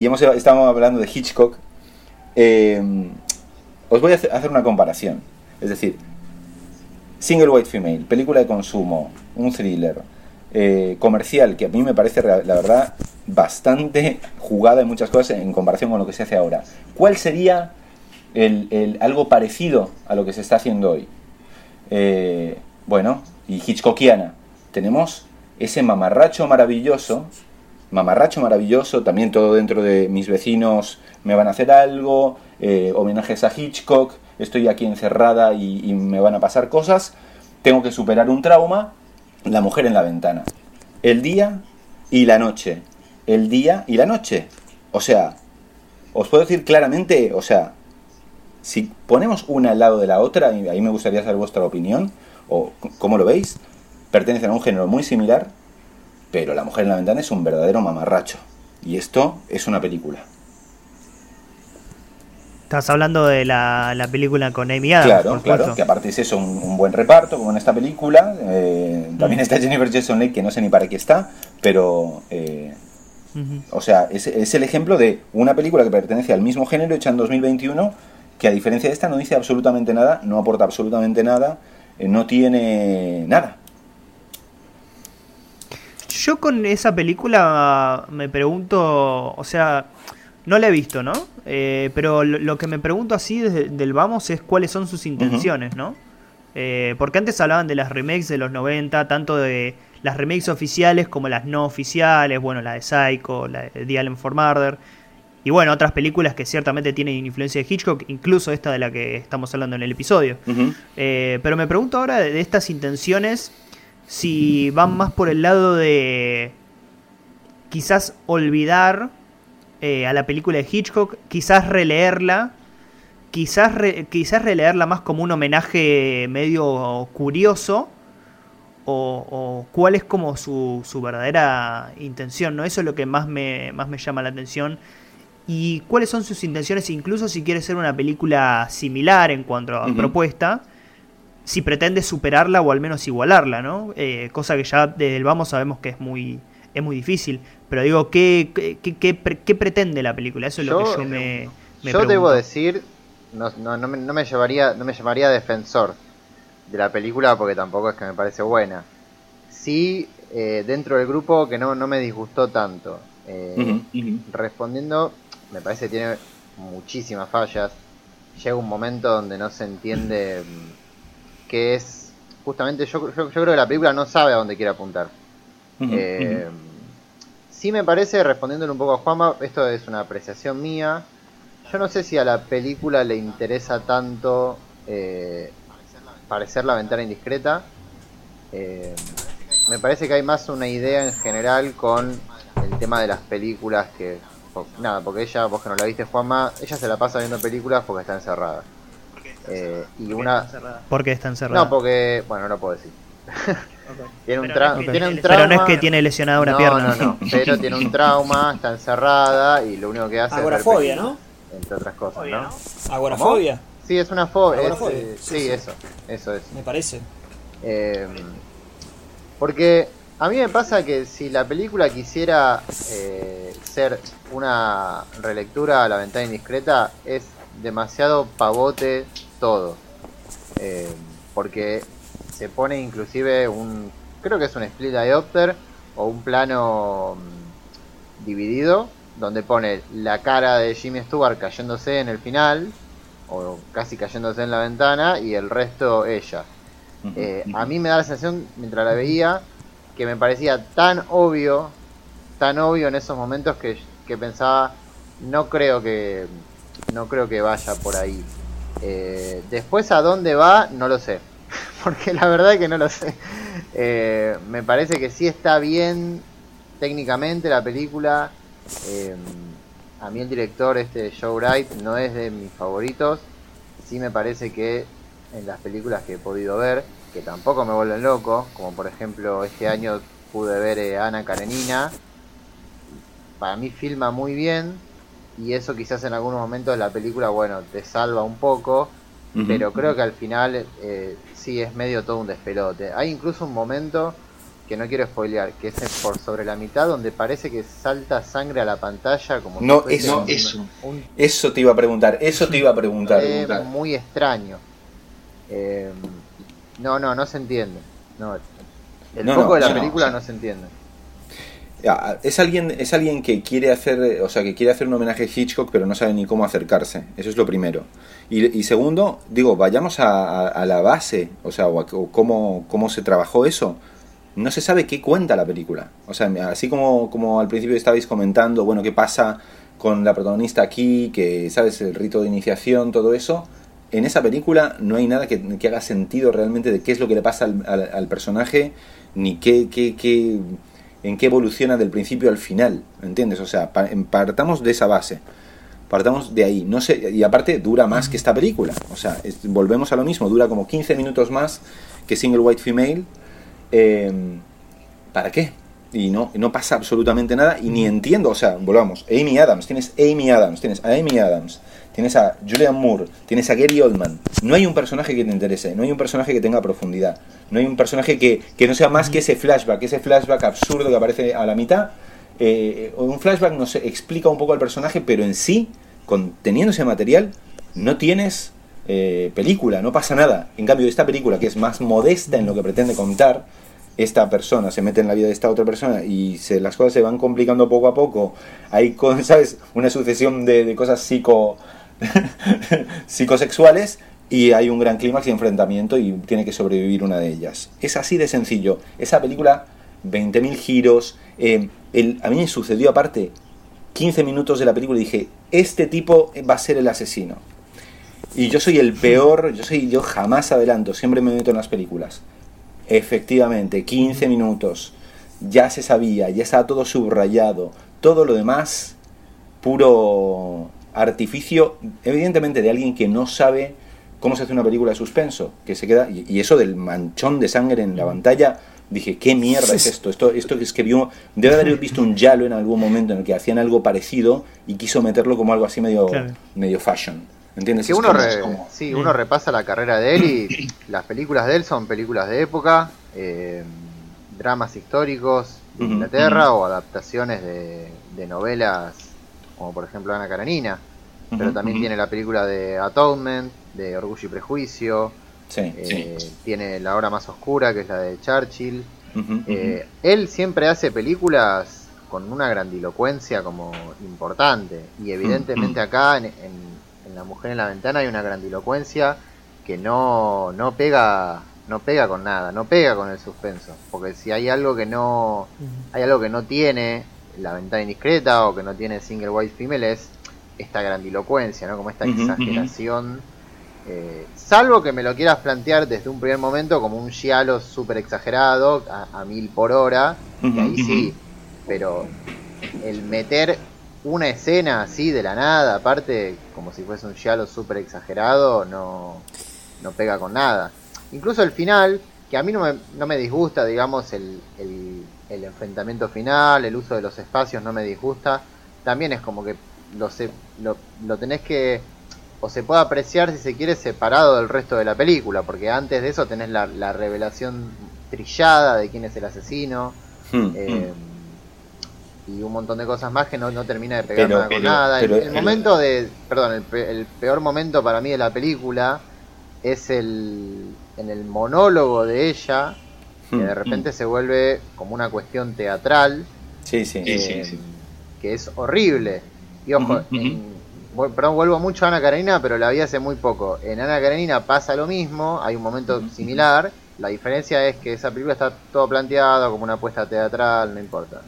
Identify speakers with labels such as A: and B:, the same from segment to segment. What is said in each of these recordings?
A: y hemos estamos hablando de Hitchcock, eh, os voy a hacer una comparación. Es decir, Single White Female, película de consumo, un thriller, eh, comercial, que a mí me parece, la verdad, bastante jugada en muchas cosas en comparación con lo que se hace ahora. ¿Cuál sería el, algo parecido a lo que se está haciendo hoy? Eh, bueno, y Hitchcockiana. Tenemos ese mamarracho maravilloso, mamarracho maravilloso, también todo dentro de mis vecinos me van a hacer algo, eh, homenajes a Hitchcock, estoy aquí encerrada y, me van a pasar cosas, tengo que superar un trauma, la mujer en la ventana. El día y la noche. El día y la noche. O sea, os puedo decir claramente, o sea, si ponemos una al lado de la otra, y ahí me gustaría saber vuestra opinión, o cómo lo veis, pertenecen a un género muy similar, pero La mujer en la ventana es un verdadero mamarracho. Y esto es una película.
B: Estás hablando de la, película con Amy Adams.
A: Claro, claro, que aparte es eso, un, buen reparto, como en esta película. Eh, también mm. está Jennifer Jason Leigh, que no sé ni para qué está, pero... Eh, o sea, es, es, el ejemplo de una película que pertenece al mismo género, hecha en 2021, que a diferencia de esta no dice absolutamente nada, no aporta absolutamente nada, eh, no tiene nada.
B: Yo con esa película me pregunto, o sea, no la he visto, ¿no? Eh, pero lo, que me pregunto así desde del vamos es cuáles son sus intenciones, ¿no? Eh, porque antes hablaban de las remakes de los 90, tanto de las remakes oficiales como las no oficiales, bueno, la de Psycho, la de The Allen for Murder, y bueno, otras películas que ciertamente tienen influencia de Hitchcock, incluso esta de la que estamos hablando en el episodio. Eh, pero me pregunto ahora de estas intenciones si van más por el lado de quizás olvidar eh, a la película de Hitchcock, quizás releerla, quizás, quizás releerla más como un homenaje medio curioso, o, cuál es como su, su, verdadera intención, ¿no? Eso es lo que más me, más me llama la atención. Y cuáles son sus intenciones, incluso si quiere ser una película similar en cuanto a propuesta, si pretende superarla o al menos igualarla, ¿no? Eh, cosa que ya desde el vamos sabemos que es muy, es muy difícil. Pero digo, ¿qué, qué, qué, pretende la película? Eso es lo que yo me,
C: me Yo debo decir, no, no, no, me, no, me llevaría, no me llamaría defensor de la película porque tampoco es que me parece buena. Sí, eh, dentro del grupo que no, no me disgustó tanto. Eh, respondiendo, me parece que tiene muchísimas fallas. Llega un momento donde no se entiende mm, qué es. Justamente yo, yo, yo creo que la película no sabe a dónde quiere apuntar. Eh, sí me parece, respondiéndole un poco a Juanma, esto es una apreciación mía. Yo no sé si a la película le interesa tanto eh, parecer la ventana indiscreta. Eh, me parece que hay más una idea en general con el tema de las películas que... Nada, porque ella, vos que no la viste Juanma, ella se la pasa viendo películas porque está encerrada.
B: Eh, y una... ¿Por qué está encerrada?
C: No, porque... Bueno, no puedo decir. tiene, un
B: trauma. Pero no es que tiene lesionada una pierna.
C: No, no, pero tiene un trauma, está encerrada y lo único que hace
D: Agorafobia, es. ¿no?
C: Entre otras cosas, ¿no?
D: Agorafobia.
C: Sí, es una fobia. Eh, sí, eso. Eso es.
D: Me parece.
C: Eh, porque a mí me pasa que si la película quisiera eh, ser una relectura a la ventana indiscreta, es demasiado pavote todo. porque se pone inclusive un, creo que es un split diopter o un plano mm, dividido, donde pone la cara de Jimmy Stewart cayéndose en el final, o casi cayéndose en la ventana, y el resto ella. Eh, a mí me da la sensación, mientras la veía, que me parecía tan obvio, tan obvio en esos momentos que, que pensaba, no creo que, no creo que vaya por ahí. Eh, después a dónde va, no lo sé. porque la verdad es que no lo sé. Eh, me parece que sí está bien técnicamente la película. Eh, a mí el director, este Joe Wright, no es de mis favoritos. Sí me parece que en las películas que he podido ver, que tampoco me vuelven loco, como por ejemplo este año pude ver eh, Ana Karenina, para mí filma muy bien y eso quizás en algunos momentos de la película, bueno, te salva un poco, pero creo que al final eh, sí es medio todo un despelote. Hay incluso un momento que no quiero spoilear, que es por sobre la mitad donde parece que salta sangre a la pantalla como
A: no,
C: si
A: eso,
C: un-
A: eso.
C: un-
A: Eso te iba a preguntar, eso te iba a preguntar.
C: es muy extraño. Eh, no, no, no se entiende. No, el
A: No,
C: foco
A: no,
C: de la
A: no,
C: película no se entiende.
A: Es alguien, es alguien que quiere hacer, o sea, que quiere hacer un homenaje a Hitchcock, pero no sabe ni cómo acercarse. Eso es lo primero. Y, segundo, digo, vayamos a, la base, o sea, o, cómo, cómo se trabajó eso. No se sabe qué cuenta la película. O sea, así como, como al principio estabais comentando, bueno, qué pasa con la protagonista aquí, que, ¿sabes? El rito de iniciación, todo eso. En esa película no hay nada que, haga sentido realmente de qué es lo que le pasa al, al- al personaje, ni qué, qué, qué, en qué evoluciona del principio al final, ¿entiendes? O sea, em, partamos de esa base, partamos de ahí. No sé, y aparte dura más que esta película, o sea, volvemos a lo mismo, dura como 15 minutos más que Single White Female. eh, ¿Para qué? Y no, no pasa absolutamente nada y ni entiendo, o sea, volvamos, Amy Adams, tienes Amy Adams, tienes a Amy Adams, tienes a Julian Moore, tienes a Gary Oldman. No hay un personaje que te interese, no hay un personaje que tenga profundidad, no hay un personaje que, que no sea más que ese flashback, ese flashback absurdo que aparece a la mitad. Eh, un flashback nos explica un poco al personaje, pero en sí, con, teniendo ese material, no tienes eh, película, no pasa nada. En cambio, esta película, que es más modesta en lo que pretende contar, esta persona se mete en la vida de esta otra persona y se, las cosas se van complicando poco a poco. Hay, con- ¿sabes? Una sucesión de, de cosas psico, psicosexuales y hay un gran clímax y enfrentamiento y tiene que sobrevivir una de ellas. Es así de sencillo. Esa película, 20.000 giros. eh, el, a mí me sucedió aparte 15 minutos de la película y dije, este tipo va a ser el asesino. Y yo soy el peor, yo soy yo jamás adelanto, siempre me meto en las películas. Efectivamente, 15 minutos. Ya se sabía, ya estaba todo subrayado. Todo lo demás, puro artificio, evidentemente de alguien que no sabe cómo se hace una película de suspenso, que se queda y, eso del manchón de sangre en la pantalla, dije, ¿qué mierda es esto? Esto esto es que vio debe haber visto un Yalo en algún momento en el que hacían algo parecido y quiso meterlo como algo así medio
B: Claro.
A: medio fashion. ¿Entiendes?
C: Que uno, re-
A: como-
C: sí, uno repasa la carrera de él y las películas de él son películas de época, eh, dramas históricos de Inglaterra o adaptaciones de, de novelas como por ejemplo Ana Karenina. Pero también tiene la película de Atonement, de Orgullo y Prejuicio,
A: Sí,
C: eh, tiene La Hora Más Oscura, que es la de Churchill. Eh, él siempre hace películas con una grandilocuencia como importante y evidentemente acá en- en La Mujer en la Ventana hay una grandilocuencia que no, no pega no pega con nada, no pega con el suspenso, porque si hay algo que no hay algo que no tiene La Ventana Indiscreta o que no tiene Single White Female es esta grandilocuencia, ¿no? Como esta exageración. Eh, salvo que me lo quieras plantear desde un primer momento como un giallo súper exagerado a, a mil por hora, y ahí sí, pero el meter una escena así de la nada, aparte como si fuese un giallo súper exagerado, no, no pega con nada. Incluso el final, que a mí no me, no me disgusta, digamos, el, el, el enfrentamiento final, el uso de los espacios no me disgusta, también es como que lo, se, lo, lo tenés que o se puede apreciar si se quiere separado del resto de la película, porque antes de eso tenés la, la revelación trillada de quién es el asesino
A: Hmm,
C: eh, y un montón de cosas más que no, no termina de pegar
A: Pero-
C: nada con
A: pero-
C: nada. El- momento de, perdón, el, pe- el peor momento para mí de la película es el en el monólogo de ella, que
A: hmm,
C: de repente se vuelve como una cuestión teatral
A: Sí, sí.
C: eh, que es horrible. Y ojo, en- perdón, vuelvo mucho a Ana Karenina, pero la vi hace muy poco. En Ana Karenina pasa lo mismo, hay un momento similar. La diferencia es que esa película está todo planteado como una apuesta teatral, no importa.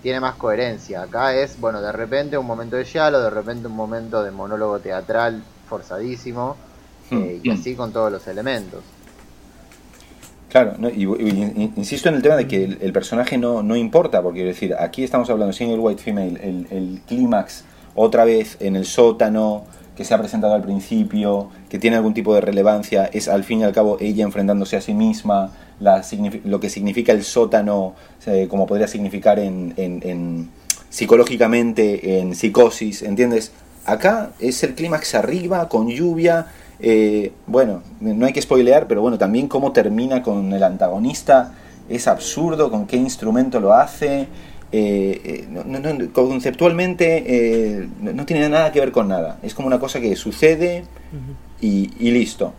C: Tiene más coherencia. Acá es, bueno, de repente un momento de giallo, de repente un momento de monólogo teatral forzadísimo, eh, y
A: Hmm.
C: así con todos los elementos.
A: Claro, no, y, y- insisto en el tema de que el, el personaje no, no importa, porque quiero decir, aquí estamos hablando de single white female, el, el clímax otra vez en el sótano, que se ha presentado al principio, que tiene algún tipo de relevancia, es al fin y al cabo ella enfrentándose a sí misma, lo que significa el sótano, eh, como podría significar en- psicológicamente, en psicosis, ¿entiendes? Acá es el clímax arriba, con lluvia, eh, bueno, no hay que spoilear, pero bueno, también cómo termina con el antagonista es absurdo, con qué instrumento lo hace, eh, no, no, conceptualmente eh, no, tiene nada que ver con nada. Es como una cosa que sucede y, listo.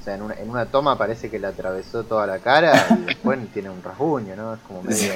C: O sea, en una, en una, toma parece que le atravesó toda la cara y después tiene un rasguño, ¿no? Es como medio...